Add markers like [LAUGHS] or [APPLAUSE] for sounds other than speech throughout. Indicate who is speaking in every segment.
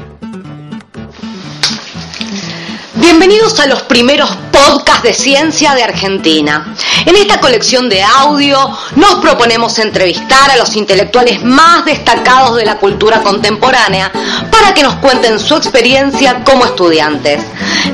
Speaker 1: you Bienvenidos a los primeros podcasts de ciencia de Argentina. En esta colección de audio nos proponemos entrevistar a los intelectuales más destacados de la cultura contemporánea para que nos cuenten su experiencia como estudiantes.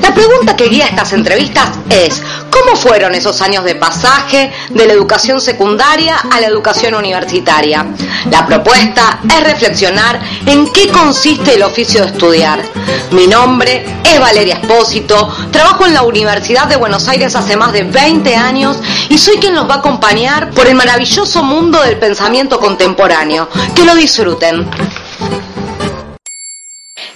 Speaker 1: La pregunta que guía estas entrevistas es, ¿cómo fueron esos años de pasaje de la educación secundaria a la educación universitaria? La propuesta es reflexionar en qué consiste el oficio de estudiar. Mi nombre es Valeria Espósito, trabajo en la Universidad de Buenos Aires hace más de 20 años y soy quien los va a acompañar por el maravilloso mundo del pensamiento contemporáneo. Que lo disfruten.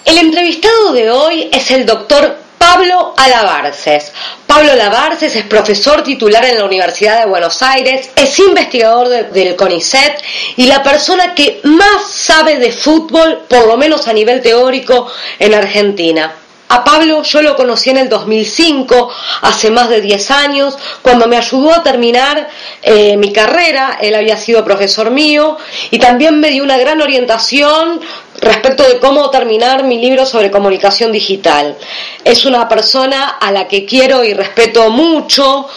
Speaker 1: El entrevistado de hoy es el doctor Pablo Alabarces. Pablo Alabarces es profesor titular en la Universidad de Buenos Aires, es investigador del CONICET y la persona que más sabe de fútbol, por lo menos a nivel teórico, en Argentina. A Pablo yo lo conocí en el 2005, hace más de 10 años, cuando me ayudó a terminar eh, mi carrera, él había sido profesor mío y también me dio una gran orientación respecto de cómo terminar mi libro sobre comunicación digital. Es una persona a la que quiero y respeto mucho,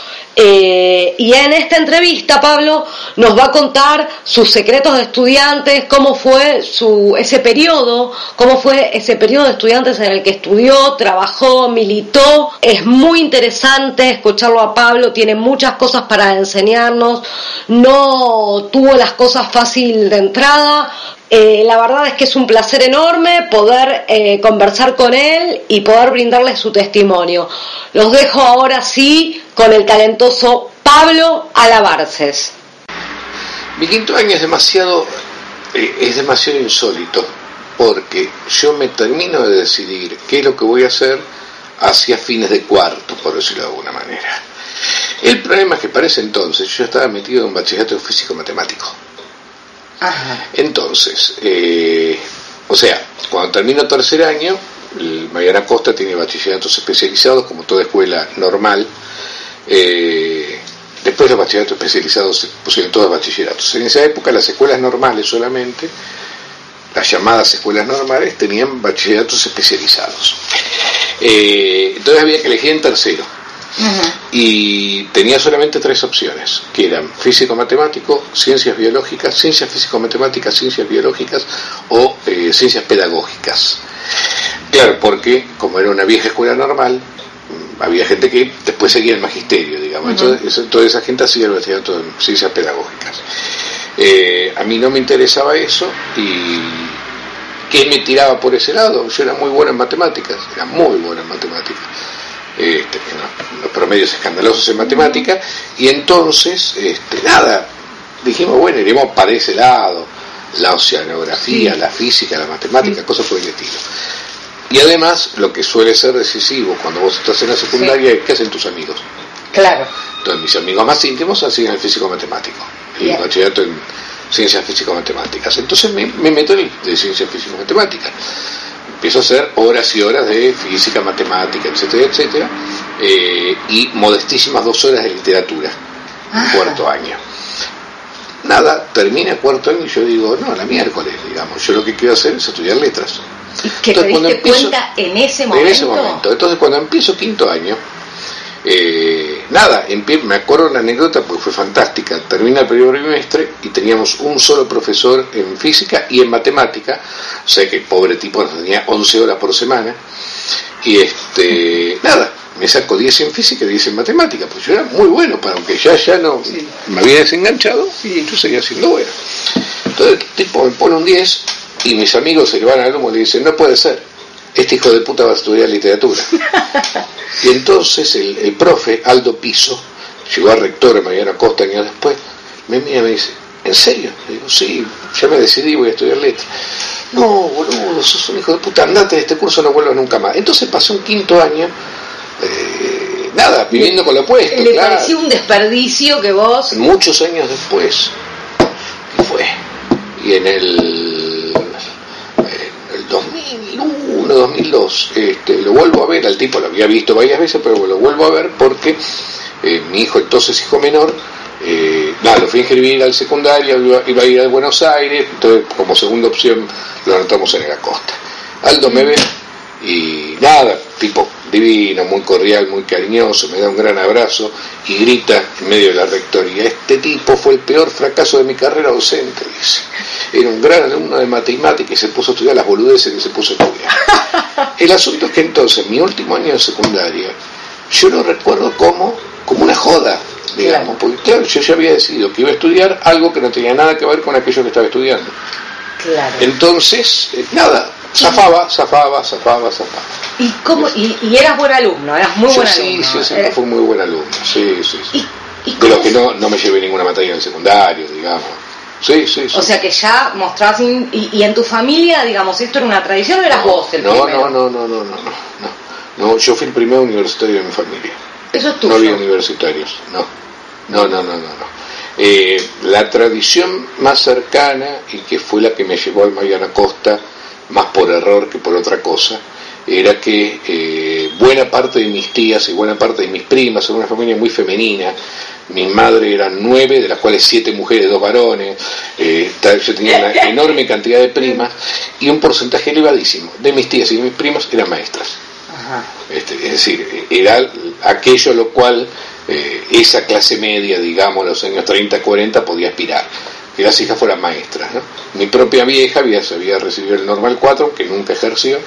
Speaker 1: eh, y en esta entrevista Pablo nos va a contar sus secretos de estudiantes, cómo fue su, ese periodo, cómo fue ese periodo de estudiantes en el que estudió, trabajó, militó. Es muy interesante escucharlo a Pablo, tiene muchas cosas para enseñarnos, no tuvo las cosas fácil de entrada, eh, la verdad es que es un placer enorme poder eh, conversar con él y poder brindarle su testimonio. Los dejo ahora sí con el talentoso Pablo Alabarces.
Speaker 2: Mi quinto año es demasiado, eh, es demasiado insólito porque yo me termino de decidir qué es lo que voy a hacer hacia fines de cuarto, por decirlo de alguna manera. El problema es que para ese entonces yo estaba metido en un bachillerato físico-matemático. Entonces, eh, o sea, cuando termino tercer año, el Mariana Costa tiene bachilleratos especializados, como toda escuela normal. Eh, después los bachilleratos especializados se pusieron todos bachilleratos. En esa época las escuelas normales solamente, las llamadas escuelas normales, tenían bachilleratos especializados. Eh, entonces había que elegir en tercero y tenía solamente tres opciones, que eran físico-matemático, ciencias biológicas, ciencias físico-matemáticas, ciencias biológicas o eh, ciencias pedagógicas. Claro, porque como era una vieja escuela normal, había gente que después seguía el magisterio, digamos. Entonces, toda esa gente hacía el bachillerato en ciencias pedagógicas. Eh, a mí no me interesaba eso y ¿qué me tiraba por ese lado? Yo era muy buena en matemáticas, era muy buena en matemáticas este, los promedios escandalosos en matemática, y entonces, este, nada, dijimos, bueno, iremos para ese lado, la oceanografía, la física, la matemática, cosas por el estilo. Y además, lo que suele ser decisivo cuando vos estás en la secundaria es qué hacen tus amigos.
Speaker 1: Claro.
Speaker 2: Entonces, mis amigos más íntimos hacen el físico-matemático, el bachillerato en ciencias físico-matemáticas. Entonces me, meto en de ciencias físico-matemáticas empiezo a hacer horas y horas de física, matemática, etcétera, etcétera, eh, y modestísimas dos horas de literatura, cuarto año. Nada, termina cuarto año y yo digo, no, la miércoles, digamos, yo lo que quiero hacer es estudiar letras.
Speaker 1: ¿Y que te diste cuenta en ese momento?
Speaker 2: En ese momento. Entonces, cuando empiezo quinto año, eh, nada, me acuerdo una anécdota porque fue fantástica. Termina el primer trimestre y teníamos un solo profesor en física y en matemática, o sea que el pobre tipo tenía 11 horas por semana. Y este, [LAUGHS] nada, me saco 10 en física y 10 en matemática, pues yo era muy bueno, para aunque ya, ya no me había desenganchado y yo seguía siendo bueno. Entonces el tipo me pone un 10 y mis amigos se le van al humo y le dicen, no puede ser este hijo de puta va a estudiar literatura. [LAUGHS] y entonces el, profe, Aldo Piso, llegó a rector de Mariana Costa años después, me mira y me dice, ¿en serio? Le digo, sí, ya me decidí, voy a estudiar letras. no, boludo, sos un hijo de puta, andate de este curso, no vuelvas nunca más. Entonces pasé un quinto año, eh, nada, viviendo con lo opuesto.
Speaker 1: Le pareció un desperdicio que vos...
Speaker 2: Muchos años después, ¿qué fue? Y en el, el 2001, 2002, este, lo vuelvo a ver, al tipo lo había visto varias veces, pero lo vuelvo a ver porque eh, mi hijo, entonces hijo menor, eh, nada, lo fui a inscribir al secundario, iba, a ir a Buenos Aires, entonces como segunda opción lo anotamos en la costa. Aldo me ve y nada, tipo divino, muy cordial, muy cariñoso, me da un gran abrazo y grita en medio de la rectoría, este tipo fue el peor fracaso de mi carrera docente, dice. Era un gran alumno de matemáticas y se puso a estudiar las boludeces que se puso a estudiar. [LAUGHS] El asunto es que entonces, mi último año de secundaria, yo lo recuerdo como, como una joda, digamos, porque claro, yo ya había decidido que iba a estudiar algo que no tenía nada que ver con aquello que estaba estudiando.
Speaker 1: Claro.
Speaker 2: Entonces, eh, nada, zafaba, zafaba, zafaba, zafaba.
Speaker 1: ¿Y, cómo, y, y, eras buen alumno? ¿Eras muy buen alumno?
Speaker 2: Sí, sí, siempre fui muy buen alumno, sí, sí. sí. ¿Y, de lo que no, no me llevé ninguna materia en el secundario, digamos. Sí, sí, sí.
Speaker 1: O sea que ya mostrabas, y, y, en tu familia, digamos, esto era una tradición o eras vos el
Speaker 2: no,
Speaker 1: primero?
Speaker 2: No, no, no, no, no, no, no. No, yo fui el primer universitario de mi familia.
Speaker 1: Eso es tuyo.
Speaker 2: No había universitarios, no. No, no, no, no, no. Eh, la tradición más cercana y que fue la que me llevó al Mariana Costa, más por error que por otra cosa, era que eh, buena parte de mis tías y buena parte de mis primas, en una familia muy femenina, mi madre eran nueve, de las cuales siete mujeres, dos varones, eh, yo tenía una [LAUGHS] enorme cantidad de primas y un porcentaje elevadísimo de mis tías y de mis primas eran maestras. Este, es decir, era aquello a lo cual eh, esa clase media, digamos, los años 30, 40, podía aspirar, que las hijas fueran maestras. ¿no? Mi propia vieja había, había recibido el Normal 4, que nunca ejerció.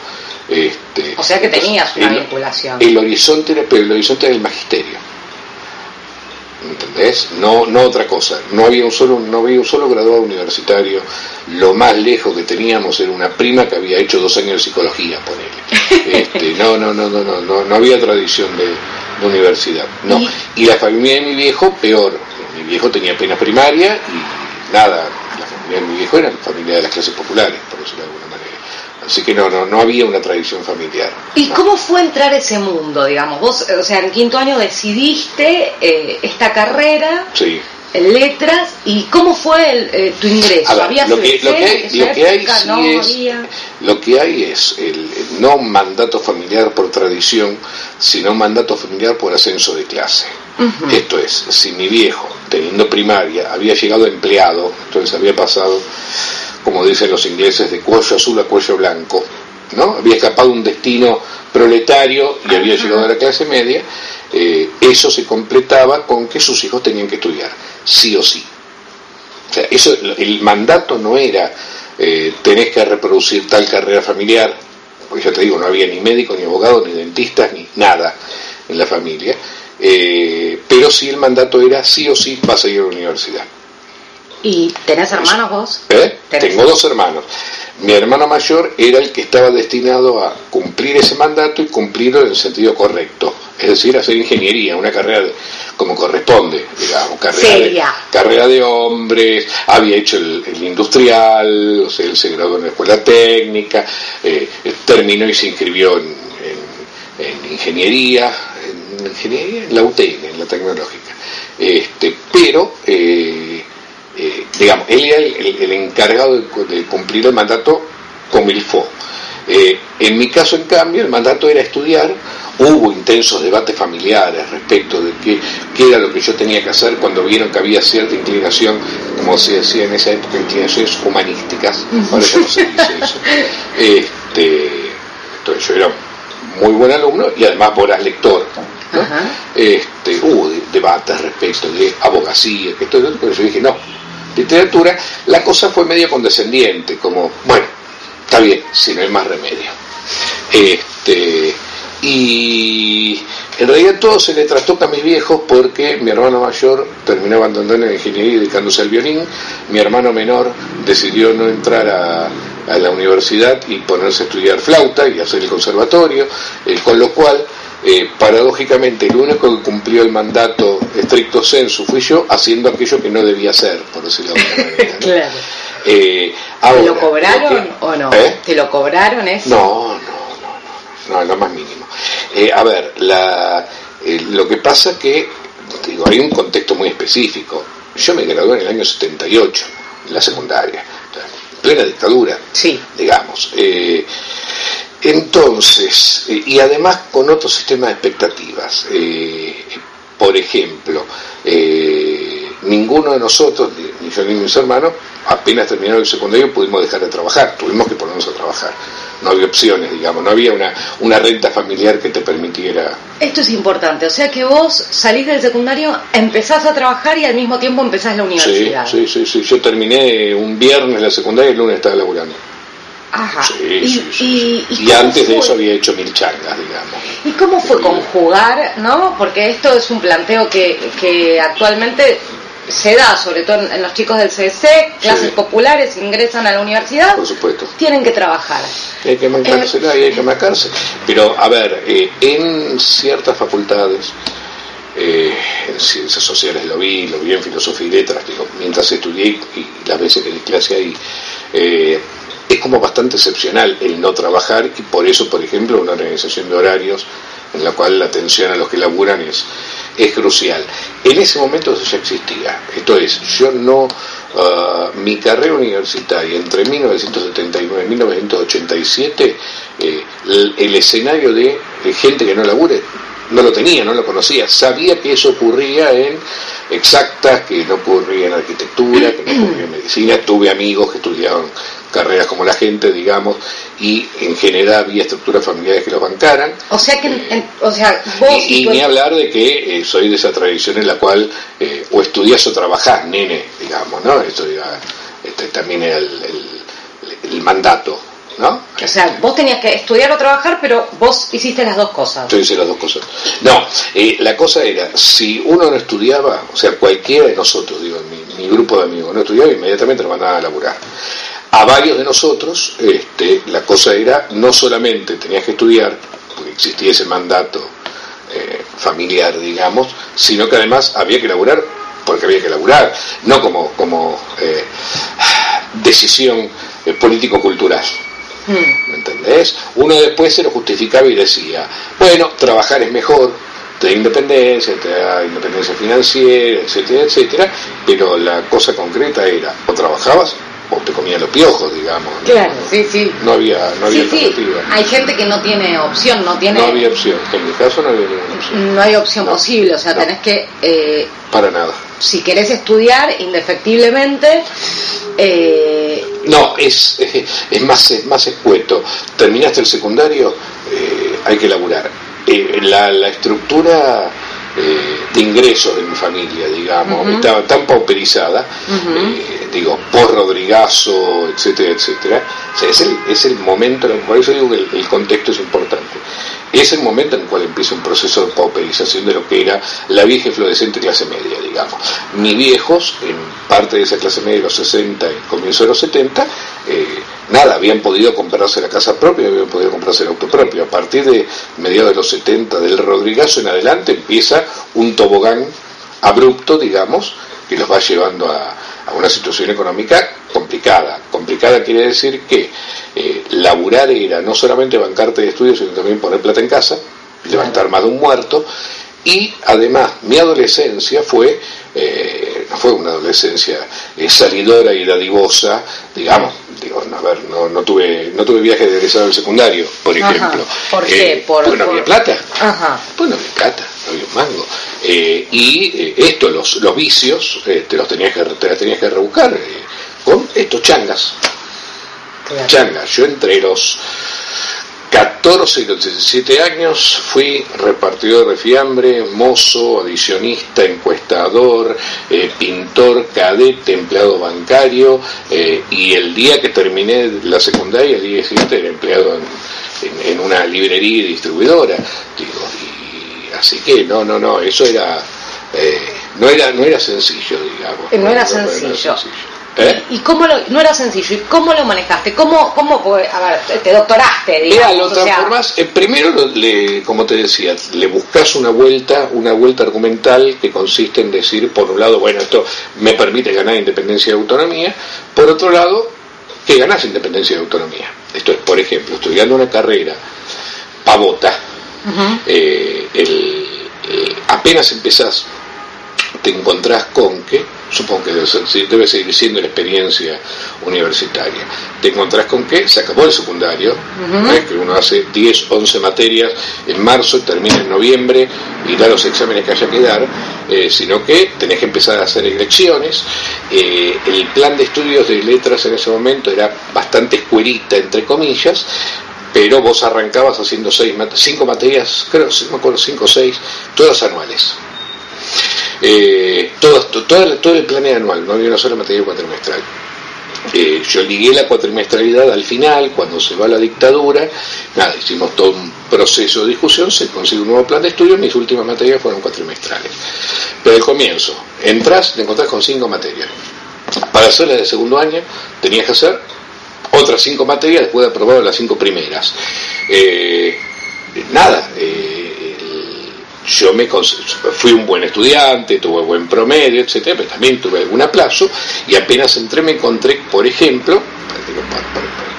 Speaker 2: Este,
Speaker 1: o sea que tenías una vinculación.
Speaker 2: El horizonte era, pero el horizonte era el magisterio. ¿Entendés? No, no otra cosa. No había un solo, no había un solo graduado universitario. Lo más lejos que teníamos era una prima que había hecho dos años de psicología, ponele. [LAUGHS] Este, no, no, no, no, no, no, no había tradición de, de universidad. No. ¿Y? la familia de mi viejo, peor. Mi viejo tenía pena primaria y nada, la familia de mi viejo era la familia de las clases populares, por decirlo de alguna manera. Así que no, no, no había una tradición familiar.
Speaker 1: ¿Y cómo fue entrar ese mundo, digamos? Vos, o sea, en quinto año decidiste eh, esta carrera.
Speaker 2: Sí
Speaker 1: en letras y cómo fue el, eh, tu ingreso
Speaker 2: ver, ¿Había lo que, lo que hay, lo que hay sí no, es había... lo que hay es el, el, no mandato familiar por tradición sino mandato familiar por ascenso de clase uh -huh. esto es si mi viejo teniendo primaria había llegado empleado entonces había pasado como dicen los ingleses de cuello azul a cuello blanco no había escapado un destino proletario y había llegado a la clase media eh, eso se completaba con que sus hijos tenían que estudiar, sí o sí. O sea, eso, el mandato no era eh, tenés que reproducir tal carrera familiar, porque ya te digo, no había ni médico, ni abogado, ni dentistas, ni nada en la familia, eh, pero sí el mandato era sí o sí vas a ir a la universidad.
Speaker 1: ¿Y tenés hermanos vos?
Speaker 2: ¿Eh? Tengo dos hermanos. Mi hermano mayor era el que estaba destinado a cumplir ese mandato y cumplirlo en el sentido correcto, es decir, hacer ingeniería, una carrera de, como corresponde, digamos, carrera de, carrera de, hombres, había hecho el, el, industrial, o sea, él se graduó en la escuela técnica, eh, terminó y se inscribió en, en, en ingeniería, en ingeniería, en la UTN, en la tecnológica, este, pero eh, eh, digamos, él era el, el, el encargado de, de, cumplir el mandato como il faut. Eh, en mi caso, en cambio, el mandato era estudiar. Hubo intensos debates familiares respecto de qué, qué, era lo que yo tenía que hacer cuando vieron que había cierta inclinación, como se decía en esa época, inclinaciones humanísticas. Ahora ya no se dice eso. [LAUGHS] Este, entonces yo era muy buen alumno y además voraz lector. ¿No? Este, hubo de, debates respecto de abogacía, que todo, pero yo dije, no, literatura, la cosa fue medio condescendiente, como, bueno, está bien, si no hay más remedio. Este, y en realidad todo se le trastoca a mis viejos porque mi hermano mayor terminó abandonando la ingeniería y dedicándose al violín, mi hermano menor decidió no entrar a, a la universidad y ponerse a estudiar flauta y hacer el conservatorio, eh, con lo cual eh, paradójicamente el único que cumplió el mandato estricto sensu fui yo haciendo aquello que no debía hacer, por decirlo de alguna manera. ¿no? [LAUGHS]
Speaker 1: claro. ¿Te lo cobraron o no? ¿Te lo cobraron eso?
Speaker 2: No, no, no, no, no, lo más mínimo. a ver, la, lo que pasa que, digo, hay un contexto muy específico. Yo me gradué en el año 78, en la secundaria, plena dictadura,
Speaker 1: sí.
Speaker 2: digamos. Eh, entonces, eh, y además con otro sistema de expectativas. Eh, por ejemplo, ninguno de nosotros, ni yo ni mis hermanos, apenas terminaron el secundario pudimos dejar de trabajar, tuvimos que ponernos a trabajar. No había opciones, digamos, no había una, una renta familiar que te permitiera.
Speaker 1: Esto es importante, o sea que vos salís del secundario, empezás a trabajar y al mismo tiempo empezás la universidad.
Speaker 2: Sí, sí, sí, yo terminé un viernes la secundaria y el lunes estaba laburando.
Speaker 1: Ajá.
Speaker 2: Sí, y, y, antes de eso había hecho mil changas, digamos.
Speaker 1: ¿Y cómo fue conjugar, no? Porque esto es un planteo que, que actualmente se da, sobre todo en los chicos del CDC, clases populares, ingresan a la universidad,
Speaker 2: por supuesto,
Speaker 1: tienen que trabajar.
Speaker 2: Hay que mancársela y hay que marcarse. Pero, a ver, eh, en ciertas facultades, eh, en ciencias sociales lo vi, lo vi en filosofía y letras, digo, mientras estudié y las veces que di clase ahí, eh, es como bastante excepcional el no trabajar y por eso, por ejemplo, una organización de horarios en la cual la atención a los que laburan es es crucial. En ese momento eso ya existía. Esto es, yo no, ah, mi carrera universitaria entre 1979 y 1987, eh, el, escenario de gente que no labure, no lo tenía, no lo conocía. Sabía que eso ocurría en exactas, que no ocurría en arquitectura, que no ocurría en medicina. Tuve amigos que estudiaban carreras como la gente, digamos, y en general había estructuras familiares que los bancaran.
Speaker 1: O sea que, eh, o sea, vos
Speaker 2: y, ni hablar de que eh, soy de esa tradición en la cual eh, o estudias o trabajás, nene, digamos, ¿no? Esto este, también era el, mandato. ¿No?
Speaker 1: O sea, vos tenías que estudiar o trabajar, pero vos hiciste las dos cosas.
Speaker 2: Yo hice las dos cosas. No, la cosa era, si uno no estudiaba, o sea, cualquiera de nosotros, digo, mi, mi grupo de amigos no estudiaba, inmediatamente lo mandaban a laburar a varios de nosotros este, la cosa era no solamente tenías que estudiar, porque existía ese mandato eh, familiar, digamos, sino que además había que laburar porque había que laburar, no como, como eh, decisión eh, político-cultural. Hmm. ¿Me entendés? Uno después se lo justificaba y decía, bueno, trabajar es mejor, te da independencia, te da independencia financiera, etcétera, etcétera, pero la cosa concreta era, o trabajabas o te comían los piojos, digamos.
Speaker 1: Claro, sí, sí.
Speaker 2: No había, no había alternativa.
Speaker 1: Hay gente que no tiene opción, no tiene...
Speaker 2: No había opción, en mi caso no había ninguna opción.
Speaker 1: No hay opción posible, o sea, tenés que... Eh,
Speaker 2: Para nada.
Speaker 1: Si querés estudiar indefectiblemente... Eh,
Speaker 2: no, es, [LAUGHS] es, más, es más escueto. Terminaste el secundario, eh, hay que laburar. la, la estructura eh, de ingresos de mi familia, digamos, estaba tan pauperizada, eh, digo, por Rodrigazo, etcétera, etcétera. es, el, es el momento, por eso digo que el contexto es importante es el momento en el cual empieza un proceso de pauperización de lo que era la vieja y floreciente clase media, digamos. Mis viejos, en parte de esa clase media de los 60 y comienzo de los 70, eh, nada, habían podido comprarse la casa propia, habían podido comprarse el auto propio. A partir de mediados de los 70, del Rodrigazo en adelante, empieza un tobogán abrupto, digamos, que los va llevando a, a una situación económica complicada. Complicada quiere decir que eh, laburar era no solamente bancarte de estudios, sino también poner plata en casa, levantar más de un muerto, y además mi adolescencia fue, eh, no fue una adolescencia eh, salidora y dadivosa, digamos, digo, a ver, no, no tuve no tuve viaje de egresado del secundario, por ejemplo.
Speaker 1: ¿Por qué?
Speaker 2: porque no había plata. Pues no había plata, no había un mango. y esto, los, los vicios, te los tenías que, te las tenías que rebuscar con estos changas. Changa, yo entre los 14 y los 17 años fui repartidor de fiambre, mozo, adicionista, encuestador, eh, pintor, cadete, empleado bancario eh, y el día que terminé la secundaria, el día siguiente era empleado en, una librería y distribuidora. Digo, y, así que no, no, no, eso era, eh, no era, no era sencillo, digamos.
Speaker 1: No, era, sencillo. ¿Eh? ¿Y cómo lo, no era sencillo? ¿Y cómo lo manejaste? ¿Cómo, cómo a ver, te doctoraste?
Speaker 2: Digamos, lo transformás, eh, primero, le, como te decía, le buscas una vuelta, una vuelta argumental que consiste en decir, por un lado, bueno, esto me permite ganar independencia y autonomía, por otro lado, que ganas independencia y autonomía. Esto es, por ejemplo, estudiando una carrera pavota, eh, el, apenas empezás, te encontrás con que supongo que debe, seguir siendo la experiencia universitaria. Te encontrás con que se acabó el secundario, ¿eh? que uno hace 10, 11 materias en marzo, termina en noviembre y da los exámenes que haya que dar, eh, sino que tenés que empezar a hacer elecciones. Eh, el plan de estudios de letras en ese momento era bastante escuerita, entre comillas, pero vos arrancabas haciendo seis, cinco materias, creo, no me acuerdo, cinco o seis, todas anuales. Eh, todo, todo, el plan anual, no había una sola materia cuatrimestral. Eh, yo ligué la cuatrimestralidad al final, cuando se va la dictadura, nada, hicimos todo un proceso de discusión, se consigue un nuevo plan de estudio, mis últimas materias fueron cuatrimestrales. Pero al comienzo, entras, te encontrás con cinco materias. Para hacerla de segundo año, tenías que hacer otras cinco materias después de aprobar las cinco primeras. Eh, nada, yo me fui un buen estudiante, tuve buen promedio, etcétera, pero también tuve algún aplazo y apenas entré me encontré, por ejemplo,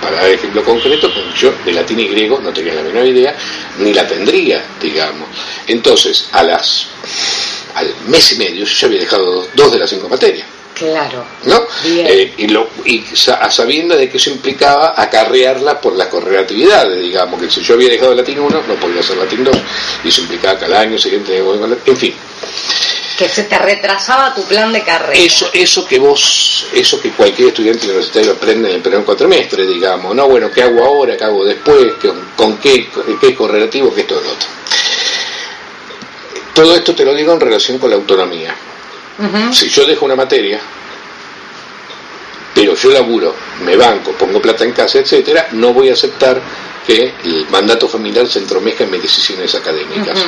Speaker 2: para, dar ejemplo concreto, yo de latín y griego no tenía la menor idea, ni la tendría, digamos. Entonces, a las al mes y medio yo ya había dejado dos de las cinco materias.
Speaker 1: Claro.
Speaker 2: ¿No? Eh, y, lo, y sabiendo de que eso implicaba acarrearla por las correlatividades, digamos, que si yo había dejado latín 1, no podía hacer latín 2, y eso implicaba que al año siguiente, en fin.
Speaker 1: Que se te retrasaba tu plan de carrera.
Speaker 2: Eso, eso que vos, eso que cualquier estudiante universitario aprende en el primer cuatrimestre, digamos, no, bueno, ¿qué hago ahora? ¿Qué hago después? ¿Con, qué, qué correlativo? ¿Qué esto lo otro? Todo esto te lo digo en relación con la autonomía si yo dejo una materia, pero yo laburo, me banco, pongo plata en casa, etcétera, no voy a aceptar que el mandato familiar se entromezca en mis decisiones académicas.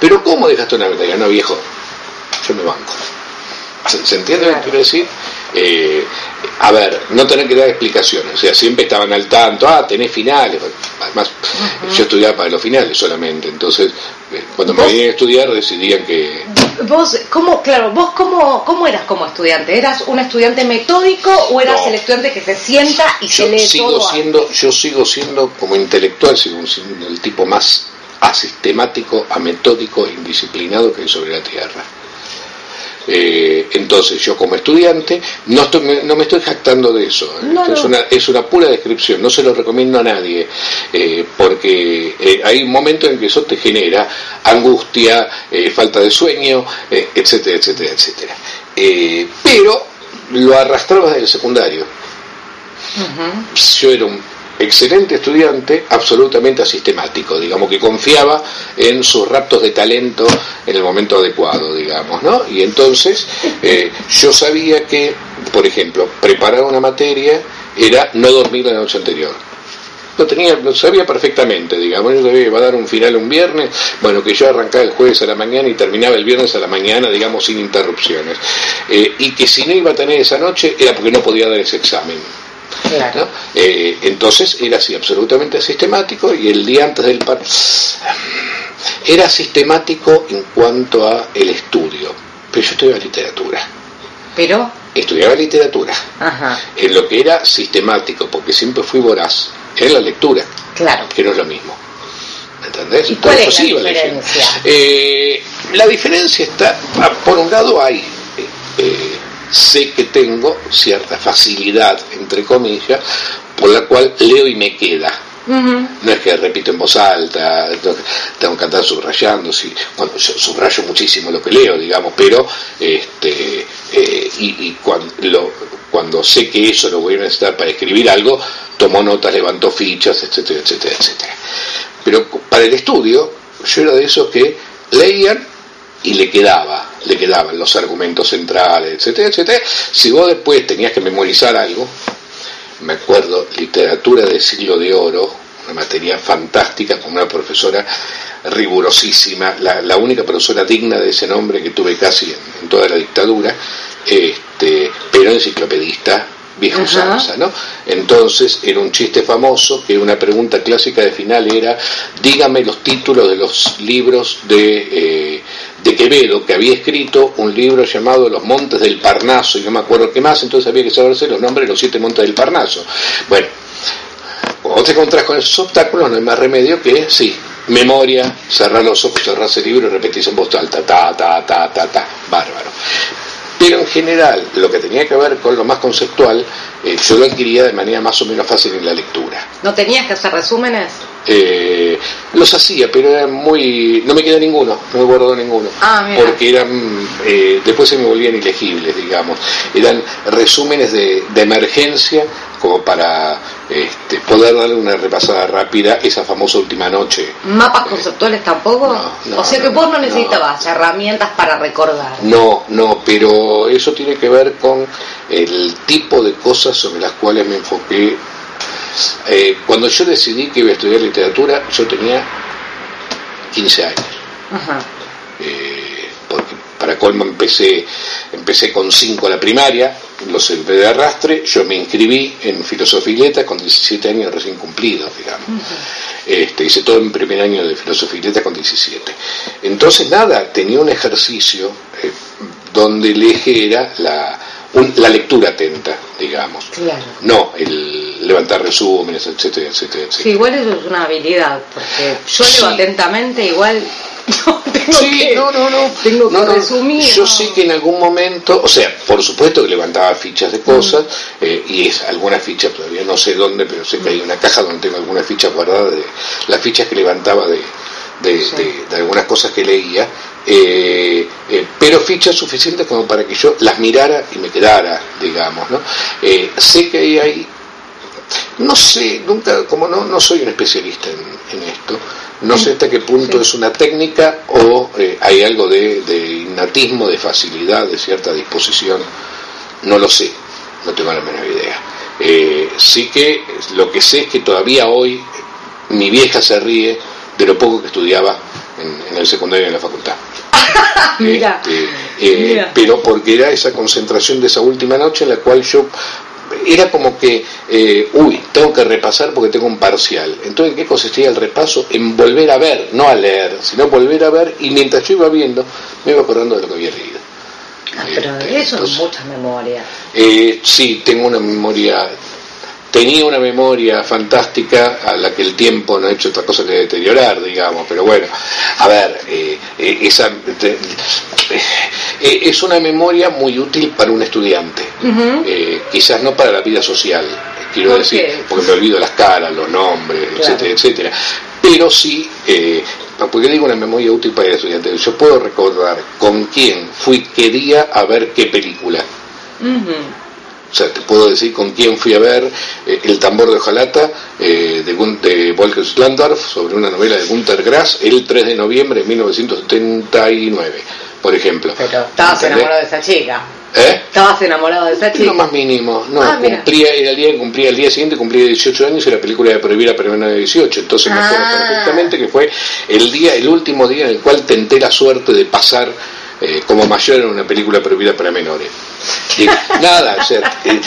Speaker 2: Pero ¿cómo dejaste una materia? No, viejo, yo me banco. ¿Se, entiende lo que quiero decir? Eh, a ver, no tener que dar explicaciones, o sea, siempre estaban al tanto, ah, tenés finales, además yo estudiaba para los finales solamente, entonces eh, cuando me venía a estudiar decidían que...
Speaker 1: Vos, ¿cómo, claro, vos cómo, cómo eras como estudiante? ¿Eras un estudiante metódico o eras el estudiante que se sienta y se lee
Speaker 2: sigo
Speaker 1: todo
Speaker 2: siendo, Yo sigo siendo como intelectual, sigo siendo el tipo más asistemático, ametódico e indisciplinado que hay sobre la Tierra. Eh, entonces yo como estudiante no, no me estoy jactando de eso, ¿eh? Es, una, es una pura descripción, no se lo recomiendo a nadie, eh, porque hay un momento en que eso te genera angustia, falta de sueño, etcétera, etcétera, etcétera. pero lo arrastraba desde el secundario. Yo era un excelente estudiante, absolutamente asistemático, digamos que confiaba en sus raptos de talento en el momento adecuado, digamos, ¿no? Y entonces eh, yo sabía que, por ejemplo, preparar una materia era no dormir la noche anterior. Lo tenía, lo sabía perfectamente, digamos, yo sabía que iba a dar un final un viernes, bueno, que yo arrancaba el jueves a la mañana y terminaba el viernes a la mañana, digamos, sin interrupciones. Eh, y que si no iba a tener esa noche era porque no podía dar ese examen eh, entonces era así, absolutamente sistemático y el día antes del par era sistemático en cuanto a el estudio, pero yo estudiaba literatura.
Speaker 1: ¿Pero?
Speaker 2: Estudiaba literatura. En lo que era sistemático, porque siempre fui voraz, era la lectura.
Speaker 1: Claro.
Speaker 2: Que no es lo mismo. ¿Entendés?
Speaker 1: ¿Y cuál es la diferencia?
Speaker 2: Eh, la diferencia está, ah, por un lado hay eh, sé que tengo cierta facilidad, entre comillas, por la cual leo y me queda. No es que repito en voz alta, tengo que andar subrayando, sí, bueno, subrayo muchísimo lo que leo, digamos, pero este, eh, y, cuando, cuando sé que eso lo voy a necesitar para escribir algo, tomo notas, levanto fichas, etcétera, etcétera, etcétera. Pero para el estudio, yo era de esos que leían y le quedaba, le quedaban los argumentos centrales, etcétera, etcétera. Si vos después tenías que memorizar algo, me acuerdo, literatura del siglo de oro, una materia fantástica con una profesora rigurosísima, la, única profesora digna de ese nombre que tuve casi en, toda la dictadura, este, pero enciclopedista vieja usanza, ¿no? Entonces, era un chiste famoso que una pregunta clásica de final era, dígame los títulos de los libros de, eh, de Quevedo, que había escrito un libro llamado Los Montes del Parnaso, y no me acuerdo qué más, entonces había que saberse los nombres de los siete montes del Parnaso. Bueno, cuando te encontrás con esos obstáculos, no hay más remedio que, sí, memoria, cerrar los ojos, cerrar ese libro y repetirse en voz alta, ta, ta, ta, ta, ta, bárbaro. Pero en general, lo que tenía que ver con lo más conceptual, eh, yo lo adquiría de manera más o menos fácil en la lectura.
Speaker 1: ¿No tenías que hacer resúmenes?
Speaker 2: Eh, los hacía, pero era muy. No me quedó ninguno, no me guardó ninguno.
Speaker 1: Ah, mira.
Speaker 2: Porque eran. Eh, después se me volvían ilegibles, digamos. Eran resúmenes de, de emergencia, como para este, poder darle una repasada rápida esa famosa última noche.
Speaker 1: ¿Mapas conceptuales tampoco?
Speaker 2: No, no,
Speaker 1: o sea que
Speaker 2: no,
Speaker 1: vos no
Speaker 2: no.
Speaker 1: necesitabas herramientas para recordar.
Speaker 2: No, no, pero eso tiene que ver con el tipo de cosas sobre las cuales me enfoqué. Eh, cuando yo decidí que iba a estudiar literatura, yo tenía 15 años.
Speaker 1: Ajá.
Speaker 2: Eh, porque para colmo empecé, empecé con 5 la primaria, lo salvé de arrastre, yo me inscribí en filosofía y letras con 17 años recién cumplidos, digamos. Este, hice todo en primer año de filosofía y letras con 17. Entonces, nada, tenía un ejercicio eh, donde el eje era la, un- la lectura atenta, digamos.
Speaker 1: Claro.
Speaker 2: No el levantar resúmenes, etcétera, etcétera, etcétera.
Speaker 1: Sí, igual eso es una habilidad, porque yo
Speaker 2: Sí.
Speaker 1: leo atentamente, igual [LAUGHS] no tengo
Speaker 2: Sí,
Speaker 1: que,
Speaker 2: no, no, no.
Speaker 1: tengo que
Speaker 2: No, no.
Speaker 1: resumir.
Speaker 2: Yo sé que en algún momento, o sea, por supuesto que levantaba fichas de cosas,
Speaker 1: Mm.
Speaker 2: eh, y es algunas fichas, todavía no sé dónde, pero sé que hay una caja donde tengo algunas fichas guardadas de las fichas que levantaba de, de,
Speaker 1: Sí.
Speaker 2: de- de algunas cosas que leía, eh, eh, pero fichas suficientes como para que yo las mirara y me quedara, digamos, ¿no? Eh, sé que hay, hay no sé, nunca, como no, no soy un especialista en, en esto, no sé hasta qué punto
Speaker 1: Sí.
Speaker 2: es una técnica o hay algo de, de innatismo, de facilidad, de cierta disposición, no lo sé, no tengo la menor idea. Eh, sí que lo que sé es que todavía hoy mi vieja se ríe de lo poco que estudiaba en, en el secundario y en la facultad. [LAUGHS]
Speaker 1: Mira,
Speaker 2: Este, eh,
Speaker 1: mira.
Speaker 2: pero porque era esa concentración de esa última noche en la cual yo era como que, eh, uy, tengo que repasar porque tengo un parcial. Entonces, ¿en qué consistía el repaso? En volver a ver, no a leer, sino volver a ver y mientras yo iba viendo, me iba acordando de lo que había leído.
Speaker 1: Ah, pero
Speaker 2: Este,
Speaker 1: eso es mucha memoria.
Speaker 2: eh, sí, tengo una memoria, tenía una memoria fantástica a la que el tiempo no ha hecho otra cosa que deteriorar, digamos, pero bueno, a ver, eh, eh, esa, te- eh, es una memoria muy útil para un estudiante, eh, quizás no para la vida social, quiero
Speaker 1: ¿Por
Speaker 2: decir, porque me olvido las caras, los nombres,
Speaker 1: Claro.
Speaker 2: etcétera, etcétera, pero sí, porque digo una memoria útil para el estudiante, yo puedo recordar con quién fui qué día a ver qué película. O sea, te puedo decir con quién fui a ver eh, El tambor de hojalata eh, de, de Volker Slandorf sobre una novela de Günter Grass el 3 de noviembre de 1979, por ejemplo.
Speaker 1: Pero estabas enamorado de esa chica.
Speaker 2: ¿Eh?
Speaker 1: Estabas enamorado de esa chica.
Speaker 2: Lo más mínimo, no,
Speaker 1: Ah,
Speaker 2: cumplía, era el día que cumplía el día siguiente, cumplía 18 años y la película de prohibir a menores de 18, entonces me acuerdo
Speaker 1: Ah.
Speaker 2: perfectamente que fue el día, el último día en el cual tenté la suerte de pasar eh, como mayor en una película prohibida para menores. [LAUGHS] Y nada, o sea, eh,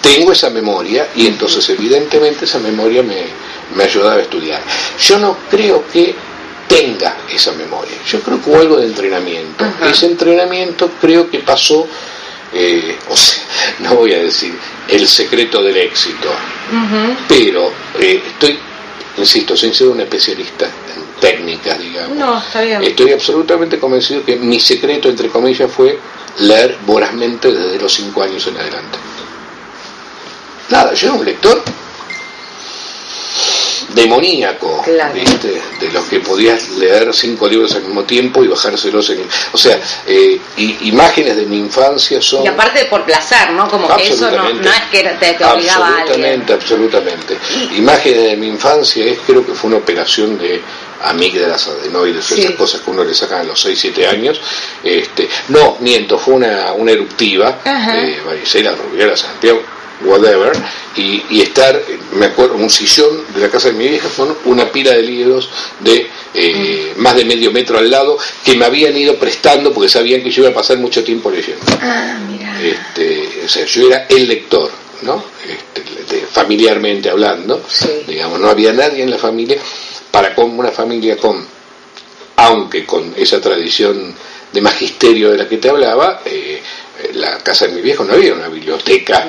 Speaker 2: tengo esa memoria y entonces evidentemente esa memoria me, me ayudaba a estudiar. Yo no creo que tenga esa memoria, yo creo que hubo algo de entrenamiento.
Speaker 1: Ajá.
Speaker 2: Ese entrenamiento creo que pasó, eh, o sea, no voy a decir el secreto del éxito, pero eh, estoy, insisto, sin ser un especialista en técnicas, digamos.
Speaker 1: No, está bien.
Speaker 2: Estoy absolutamente convencido que mi secreto, entre comillas, fue leer vorazmente desde los cinco años en adelante. Nada, yo era un lector demoníaco,
Speaker 1: Claro.
Speaker 2: ¿viste? de los que podías leer cinco libros al mismo tiempo y bajárselos en... O sea, eh, i- imágenes de mi infancia son...
Speaker 1: Y aparte por placer, ¿no? Como que eso no,
Speaker 2: Absolutamente.
Speaker 1: no es que te, te obligaba a alguien.
Speaker 2: Absolutamente, absolutamente. Imágenes de mi infancia es, creo que fue una operación de amígdalas, adenoides,
Speaker 1: Sí.
Speaker 2: esas cosas que uno le sacan a los 6, 7 años. Este, no, miento, fue una, una eruptiva, eh, varicela, rubiera, Santiago, whatever, y, estar, me acuerdo, un sillón de la casa de mi vieja con una pila de libros de eh, más de medio metro al lado que me habían ido prestando porque sabían que yo iba a pasar mucho tiempo leyendo.
Speaker 1: Ah, mira.
Speaker 2: Este, o sea, yo era el lector, ¿no? Este, familiarmente hablando, digamos, no había nadie en la familia para como una familia con, aunque con esa tradición de magisterio de la que te hablaba, eh, la casa de mi viejo no había una biblioteca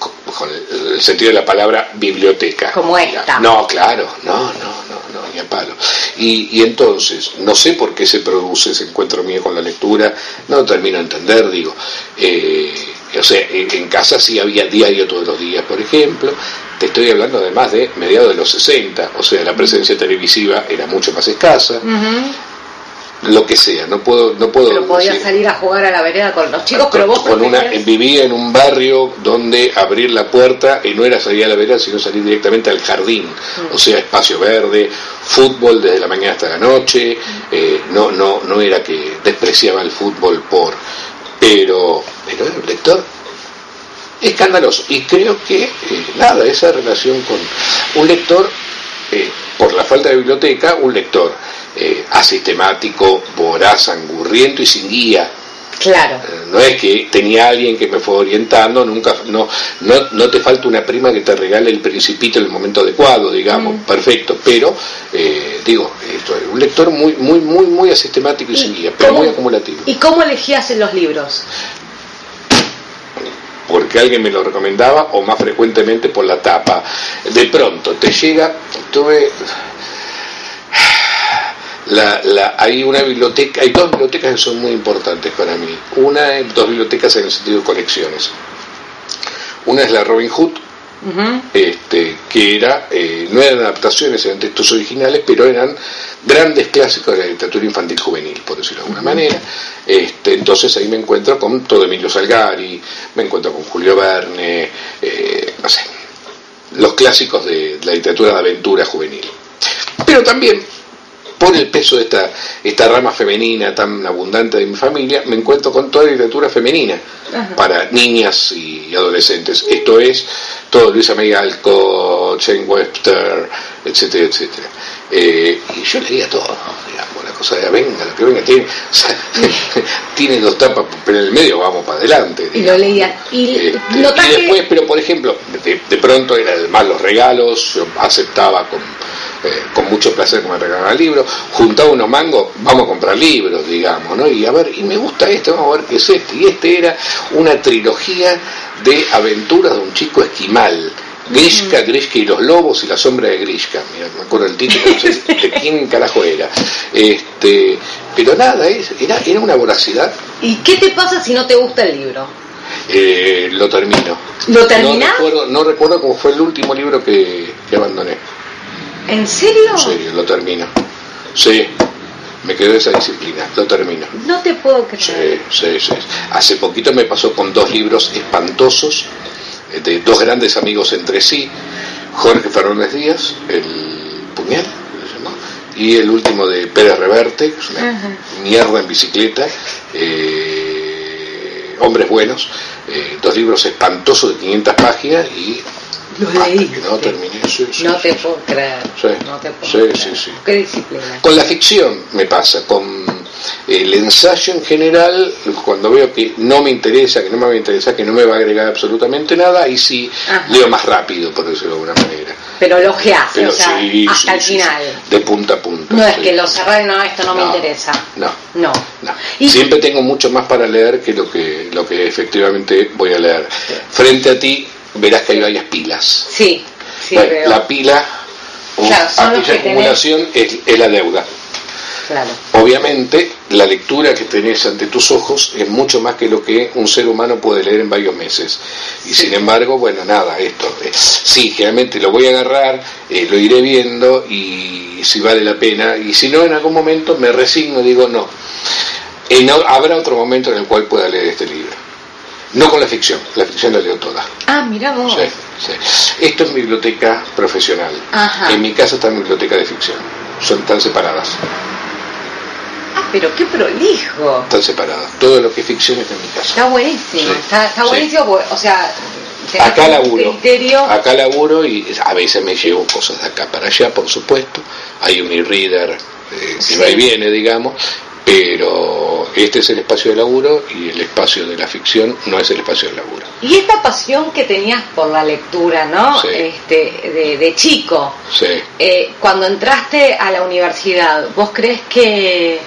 Speaker 2: con el, sentido de la palabra biblioteca.
Speaker 1: Como esta.
Speaker 2: No, claro, no, no, no, no, ni a palo. Y, entonces, no sé por qué se produce ese encuentro mío con la lectura, no termino de entender, digo. Eh, o sea, en, casa sí había diario todos los días, por ejemplo. Te estoy hablando además de mediados de los 60, o sea, la presencia televisiva era mucho más escasa lo que sea, no puedo no puedo
Speaker 1: Pero podías salir a jugar a la vereda con los chicos, pero vos
Speaker 2: con una vivía en un barrio donde abrir la puerta y no era salir a la vereda, sino salir directamente al jardín, mm. o sea, espacio verde, fútbol desde la mañana hasta la noche, eh, no no no era que despreciaba el fútbol por pero pero era un lector escandaloso. Y creo que eh, nada, esa relación con un lector eh, por la falta de biblioteca, un lector eh, asistemático, voraz, angurriento y sin guía.
Speaker 1: Claro.
Speaker 2: Eh, no es que tenía alguien que me fue orientando, nunca, no, no, no te falta una prima que te regale el principito en el momento adecuado, digamos, mm. perfecto, pero eh, digo, esto es un lector muy, muy, muy, muy asistemático y, sin guía, pero muy acumulativo.
Speaker 1: ¿Y cómo elegías en los libros?
Speaker 2: porque alguien me lo recomendaba o más frecuentemente por la tapa. De pronto te llega, tuve la, hay una biblioteca, hay dos bibliotecas que son muy importantes para mí. Una, dos bibliotecas en el sentido de colecciones. Una es la Robin Hood, este, que era, eh, no eran adaptaciones, eran textos originales, pero eran grandes clásicos de la literatura infantil juvenil, por decirlo de alguna manera. Este, entonces ahí me encuentro con todo Emilio Salgari, me encuentro con Julio Verne, eh, no sé, los clásicos de la literatura de aventura juvenil. Pero también por el peso de esta, esta rama femenina tan abundante de mi familia, me encuentro con toda la literatura femenina para niñas y adolescentes. Esto es todo Luisa May Alcott, Jane Webster, etcétera, etcétera. Eh, y yo leía todo, cosa de venga, lo que venga, tiene, [LAUGHS] tiene dos tapas, pero en el medio vamos para adelante.
Speaker 1: Y lo leía. Y,
Speaker 2: este, después, pero por ejemplo, de, de pronto eran más los regalos, yo aceptaba con eh, con mucho placer que me regalaban libros, juntaba unos mangos, vamos a comprar libros, digamos, ¿no? Y a ver, y me gusta este, vamos a ver qué es este. Y este era una trilogía de aventuras de un chico esquimal. Grishka, Grishka y los lobos y la sombra de Grishka. Mira, me acuerdo el título, no sé [LAUGHS] de quién carajo era. Este, pero nada, era, era una voracidad.
Speaker 1: ¿Y qué te pasa si no te gusta el libro?
Speaker 2: Eh, lo termino.
Speaker 1: ¿Lo terminas?
Speaker 2: No recuerdo, no recuerdo cómo fue el último libro que, que abandoné.
Speaker 1: ¿En serio?
Speaker 2: En serio, lo termino. Sí, me quedó esa disciplina, lo termino.
Speaker 1: No te puedo creer.
Speaker 2: Sí, sí, sí. Hace poquito me pasó con dos libros espantosos, de dos grandes amigos entre sí, Jorge Fernández Díaz, El Puñal, y el último de Pérez Reverte, que es una mierda en bicicleta, eh, Hombres Buenos, eh, dos libros espantosos de 500 páginas y
Speaker 1: lo leí.
Speaker 2: no terminé,
Speaker 1: No te puedo creer. No te
Speaker 2: puedo sí, sí,
Speaker 1: Qué disciplina.
Speaker 2: Con la ficción me pasa, con el ensayo en general, cuando veo que no me interesa, que no me va a interesar, que no me va a agregar absolutamente nada, ahí sí leo más rápido, por decirlo de alguna manera.
Speaker 1: Pero lo que hace, o sea, hasta el final.
Speaker 2: de punta a punta.
Speaker 1: No es que lo cerré, no, esto no, me interesa.
Speaker 2: No. No. Siempre tengo mucho más para leer que lo que, lo que efectivamente voy a leer. Frente a ti, verás que hay varias pilas.
Speaker 1: Sí, sí
Speaker 2: La pila o aquella acumulación es, la deuda.
Speaker 1: Claro.
Speaker 2: Obviamente, la lectura que tenés ante tus ojos es mucho más que lo que un ser humano puede leer en varios meses. Y sin embargo, bueno, nada, esto. Eh, sí, generalmente lo voy a agarrar, eh, lo iré viendo y si vale la pena. Y si no, en algún momento me resigno y digo no. no habrá otro momento en el cual pueda leer este libro. No con la ficción, la ficción la leo toda.
Speaker 1: Ah, mira vos.
Speaker 2: Sí, sí. Esto es mi biblioteca profesional.
Speaker 1: Ajá.
Speaker 2: En mi casa está mi biblioteca de ficción. Son tan separadas.
Speaker 1: Pero qué prolijo.
Speaker 2: Están separadas. Todo lo que es ficción está en mi casa.
Speaker 1: Está buenísimo. está, está buenísimo, porque, o sea,
Speaker 2: acá laburo. Acá laburo y a veces me llevo cosas de acá para allá, por supuesto. Hay un e-reader eh, que va y viene, digamos, pero este es el espacio de laburo y el espacio de la ficción no es el espacio de laburo.
Speaker 1: Y esta pasión que tenías por la lectura, ¿no? Este, de, chico,
Speaker 2: sí.
Speaker 1: Eh, cuando entraste a la universidad, ¿vos crees que,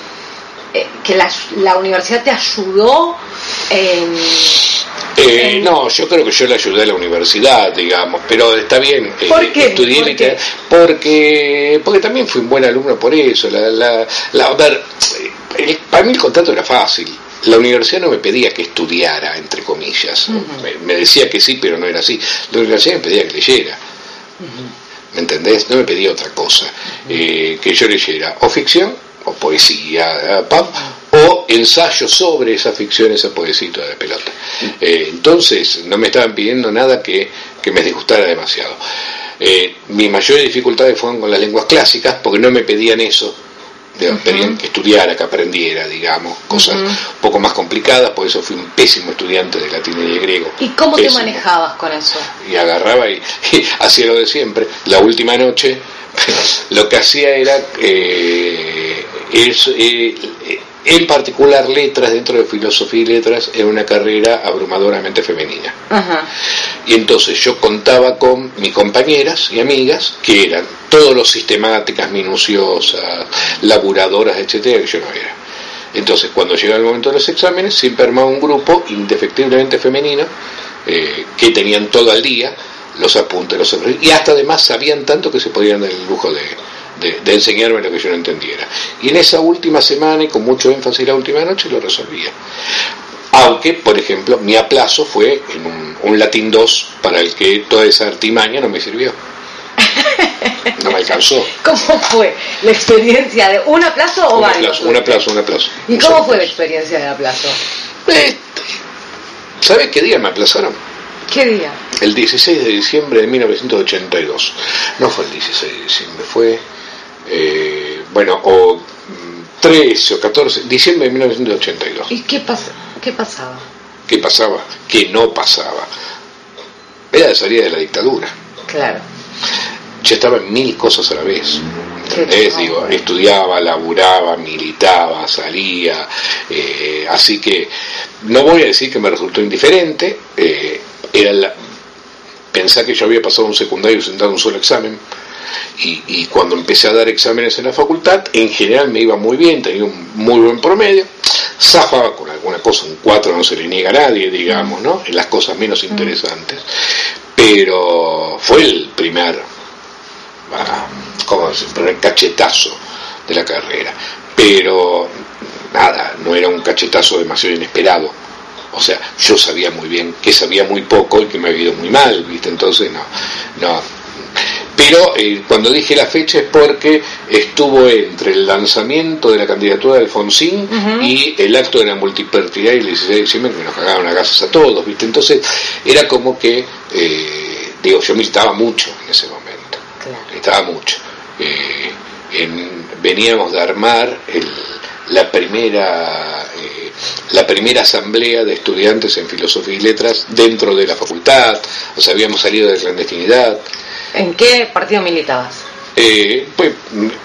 Speaker 1: eh, que la, universidad te ayudó en...
Speaker 2: Eh, no, yo creo que yo le ayudé a la universidad, digamos, pero está bien.
Speaker 1: ¿Por qué?
Speaker 2: Estudié porque porque también fui un buen alumno por eso. La, la, la, a ver, para mí el contrato era fácil. La universidad no me pedía que estudiara, entre comillas. me, decía que sí, pero no era así. La universidad me pedía que leyera. ¿Me entendés? No me pedía otra cosa. Eh, que yo leyera o ficción, o poesía, ¿eh? o ensayo sobre esa ficción, esa poesía de pelota. Eh, entonces, no me estaban pidiendo nada que, que me disgustara demasiado. mis mayores dificultades fueron con las lenguas clásicas, porque no me pedían eso de que estudiara, que aprendiera, digamos, cosas un poco más complicadas, por eso fui un pésimo estudiante de latín y de griego.
Speaker 1: ¿Y cómo te manejabas con eso?
Speaker 2: Y agarraba [LAUGHS] y, hacía lo de siempre. La última noche [LAUGHS] lo que hacía era eh, eh, en particular letras dentro de filosofía y letras era una carrera abrumadoramente femenina. Y entonces yo contaba con mis compañeras y amigas que eran todos los sistemáticas, minuciosas, laburadoras, etcétera, que yo no era. Entonces, cuando llegaba el momento de los exámenes, siempre armaba un grupo indefectiblemente femenino eh, que tenían todo el día los apuntes, los y hasta además sabían tanto que se podían dar el lujo de, de, enseñarme lo que yo no entendiera. Y en esa última semana y con mucho énfasis la última noche lo resolvía. Aunque, por ejemplo, mi aplazo fue en un, latín 2 para el que toda esa artimaña no me sirvió. No me alcanzó. [LAUGHS]
Speaker 1: ¿Cómo fue la experiencia de un aplazo o un varios?
Speaker 2: un aplazo, un aplazo.
Speaker 1: ¿Y cómo fue la experiencia de aplazo?
Speaker 2: Este, ¿Sabes qué día me aplazaron?
Speaker 1: ¿Qué día?
Speaker 2: El 16 de diciembre de 1982. No fue el 16 de diciembre, fue eh, bueno, o 13 o 14, diciembre de 1982.
Speaker 1: ¿Y qué, qué pasaba?
Speaker 2: ¿Qué pasaba? ¿Qué no pasaba? Era la salida de la dictadura.
Speaker 1: Claro.
Speaker 2: Yo estaba en mil cosas a la vez. es Digo, estudiaba, laburaba, militaba, salía. Eh, así que no voy a decir que me resultó indiferente. Eh, era la, pensar que yo había pasado un secundario sentado en un solo examen y, cuando empecé a dar exámenes en la facultad, en general me iba muy bien, tenía un muy buen promedio, zafaba con alguna cosa, un 4 no se le niega a nadie, digamos, ¿no? En las cosas menos interesantes, pero fue el primer, ah, ¿cómo decir? el primer cachetazo de la carrera, pero nada, no era un cachetazo demasiado inesperado. O sea, yo sabía muy bien que sabía muy poco y que me había ido muy mal, ¿viste? Entonces, no, no, pero eh, cuando dije la fecha es porque estuvo entre el lanzamiento de la candidatura de Alfonsín y el acto de la multipartidaria el 16 de diciembre que nos cagaron a gases a todos, ¿viste? Entonces era como que, eh, digo, yo militaba mucho en ese momento, militaba mucho. Eh, veníamos de armar la primera la primera asamblea de estudiantes en filosofía y letras dentro de la facultad, o sea, habíamos salido de clandestinidad,
Speaker 1: ¿En qué partido militabas?
Speaker 2: Eh, pues,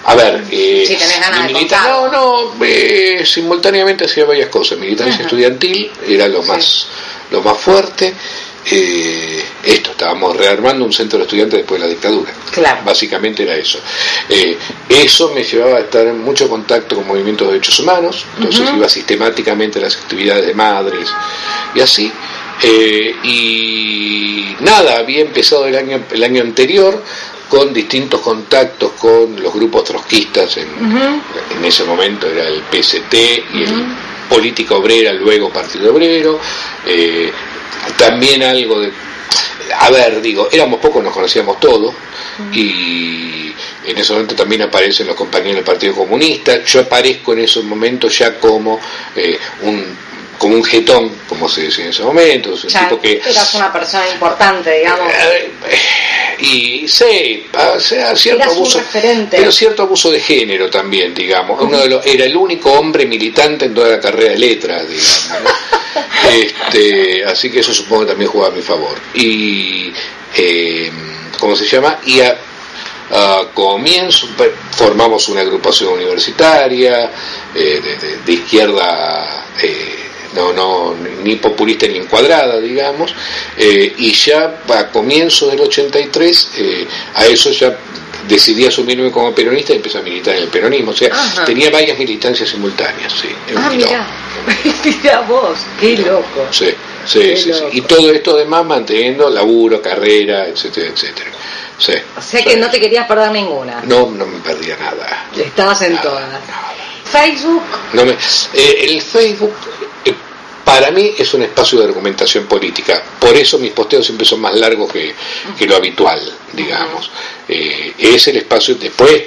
Speaker 2: a ver,
Speaker 1: eh, si tenés ganas de
Speaker 2: no, no, eh, simultáneamente hacía varias cosas. Militancia estudiantil era lo más, lo más fuerte. Eh, esto, estábamos rearmando un centro de estudiantes después de la dictadura.
Speaker 1: Claro.
Speaker 2: Básicamente era eso. Eh, eso me llevaba a estar en mucho contacto con movimientos de derechos humanos, entonces iba sistemáticamente a las actividades de madres y así. Eh, y nada, había empezado el año, el año anterior con distintos contactos con los grupos trotskistas, en, en ese momento era el PST y el Política Obrera, luego Partido Obrero, eh, también algo de... A ver, digo, éramos pocos, nos conocíamos todos, y en ese momento también aparecen los compañeros del Partido Comunista, yo aparezco en esos momentos ya como eh, un como un jetón, como se decía en ese momento.
Speaker 1: Un tipo que, eras una persona importante, digamos. Eh,
Speaker 2: y sí, o sea, cierto
Speaker 1: Eras
Speaker 2: abuso, pero cierto abuso de género también, digamos. Uno de los, era el único hombre militante en toda la carrera de letras, digamos. ¿no? [LAUGHS] Este, así que eso supongo que también jugaba a mi favor. Y, eh, ¿cómo se llama? Y a, comienzo formamos una agrupación universitaria eh, de, de- de izquierda. eh, no, no, ni populista ni encuadrada, digamos, eh, y ya a comienzos del 83, eh, a eso ya decidí asumirme como peronista y empecé a militar en el peronismo, o sea,
Speaker 1: Ajá.
Speaker 2: tenía varias militancias simultáneas, sí.
Speaker 1: Ah, mirá. [LAUGHS] Mirá vos, qué loco.
Speaker 2: Sí, sí,
Speaker 1: Qué
Speaker 2: sí. Y todo esto además manteniendo laburo, carrera, etcétera, etcétera. Sí.
Speaker 1: O sea
Speaker 2: sí.
Speaker 1: que no te querías perder ninguna.
Speaker 2: No, no me perdía nada.
Speaker 1: Estabas en
Speaker 2: Nada,
Speaker 1: todas.
Speaker 2: nada.
Speaker 1: Facebook,
Speaker 2: No me, eh, el Facebook eh, para mí es un espacio de argumentación política. Por eso mis posteos siempre son más largos que, que lo habitual, digamos. Eh, es el espacio, después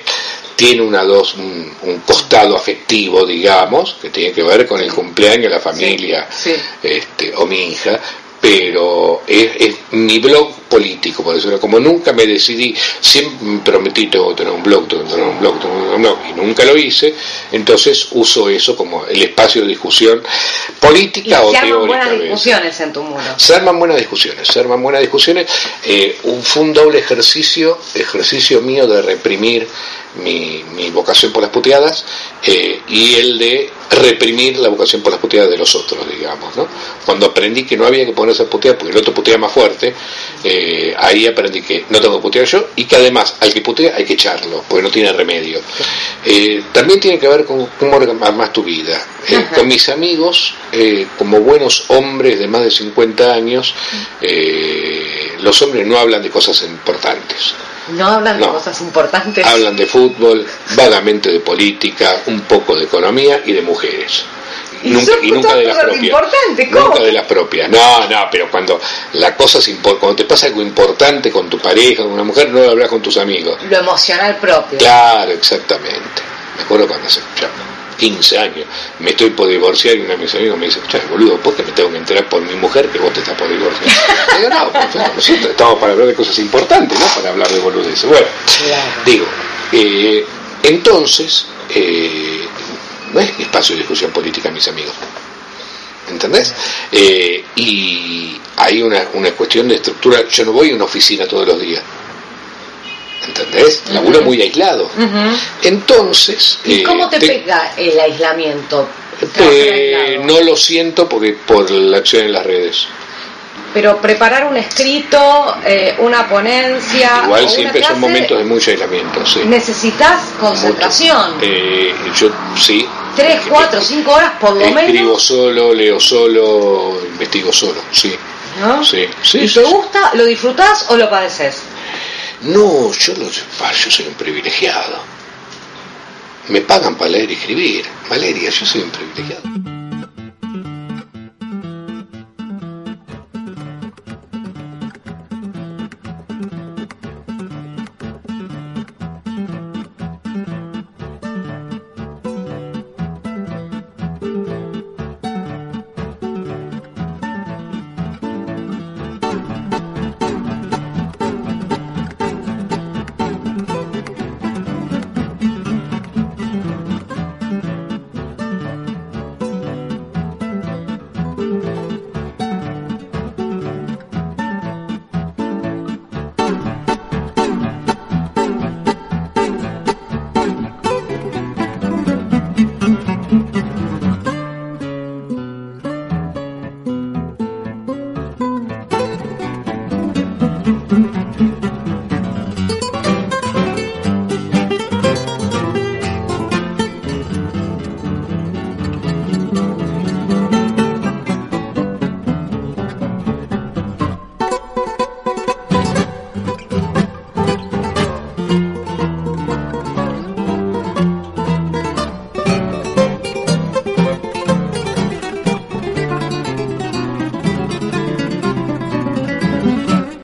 Speaker 2: tiene una dos, un, un costado afectivo, digamos, que tiene que ver con el cumpleaños la familia
Speaker 1: sí.
Speaker 2: este, o mi hija, pero es, es mi blog político, por decirlo, como nunca me decidí, siempre me prometí tengo que tener un blog, tengo que tener un blog, tengo que tener un blog, y nunca lo hice, entonces uso eso como el espacio de discusión
Speaker 1: y
Speaker 2: política o
Speaker 1: se arman
Speaker 2: teórica.
Speaker 1: buenas discusiones en tu muro.
Speaker 2: Se arman buenas discusiones, se arman buenas discusiones. Eh, un, fue un doble ejercicio, ejercicio mío de reprimir mi, mi vocación por las puteadas eh, y el de reprimir la vocación por las puteadas de los otros, digamos. ¿no? Cuando aprendí que no había que ponerse a putear porque el otro putea más fuerte, eh, ahí aprendí que no tengo que putear yo y que además al que putea hay que echarlo, porque no tiene remedio. Eh, también tiene que ver con cómo más tu vida. Eh, con mis amigos, eh, como buenos hombres de más de 50 años, eh, los hombres no hablan de cosas importantes.
Speaker 1: No hablan de cosas importantes.
Speaker 2: Hablan de fútbol, vagamente de política, un poco de economía y de mujeres.
Speaker 1: Y
Speaker 2: Nunca,
Speaker 1: son
Speaker 2: y nunca de las propias.
Speaker 1: ¿cómo?
Speaker 2: Nunca de las propias. No, no, pero cuando la cosa es cuando te pasa algo importante con tu pareja, con una mujer, no lo hablas con tus amigos.
Speaker 1: Lo emocional propio.
Speaker 2: Claro, exactamente. Me acuerdo cuando hace ya 15 años me estoy por divorciar y uno de mis amigos me dice, escucha, boludo, ¿por qué me tengo que enterar por mi mujer que vos te estás por divorciar? Digo, no, pues, nosotros estamos para hablar de cosas importantes, no para hablar de boludeces. Bueno,
Speaker 1: Claro.
Speaker 2: digo, eh, entonces, eh, no es espacio de discusión política, mis amigos. ¿Entendés? Eh, y hay una, una cuestión de estructura. Yo no voy a una oficina todos los días. ¿Entendés? Laburo muy aislado. Entonces.
Speaker 1: ¿Y
Speaker 2: eh,
Speaker 1: cómo te,
Speaker 2: te-
Speaker 1: pega el aislamiento?
Speaker 2: eh, no lo siento porque por la acción en las redes.
Speaker 1: Pero preparar un escrito, eh, una ponencia.
Speaker 2: Igual siempre son momentos de mucho aislamiento, sí.
Speaker 1: Necesitas concentración.
Speaker 2: Eh, yo sí.
Speaker 1: Tres, cuatro, cinco horas por lo
Speaker 2: Escribo
Speaker 1: menos.
Speaker 2: solo, leo solo, investigo solo, sí.
Speaker 1: ¿no?
Speaker 2: Sí, sí,
Speaker 1: ¿Y
Speaker 2: sí,
Speaker 1: te
Speaker 2: sí.
Speaker 1: gusta? ¿Lo disfrutás o lo padeces?
Speaker 2: No, yo, ah, yo soy un privilegiado. Me pagan para leer y escribir. Valeria, yo soy un privilegiado.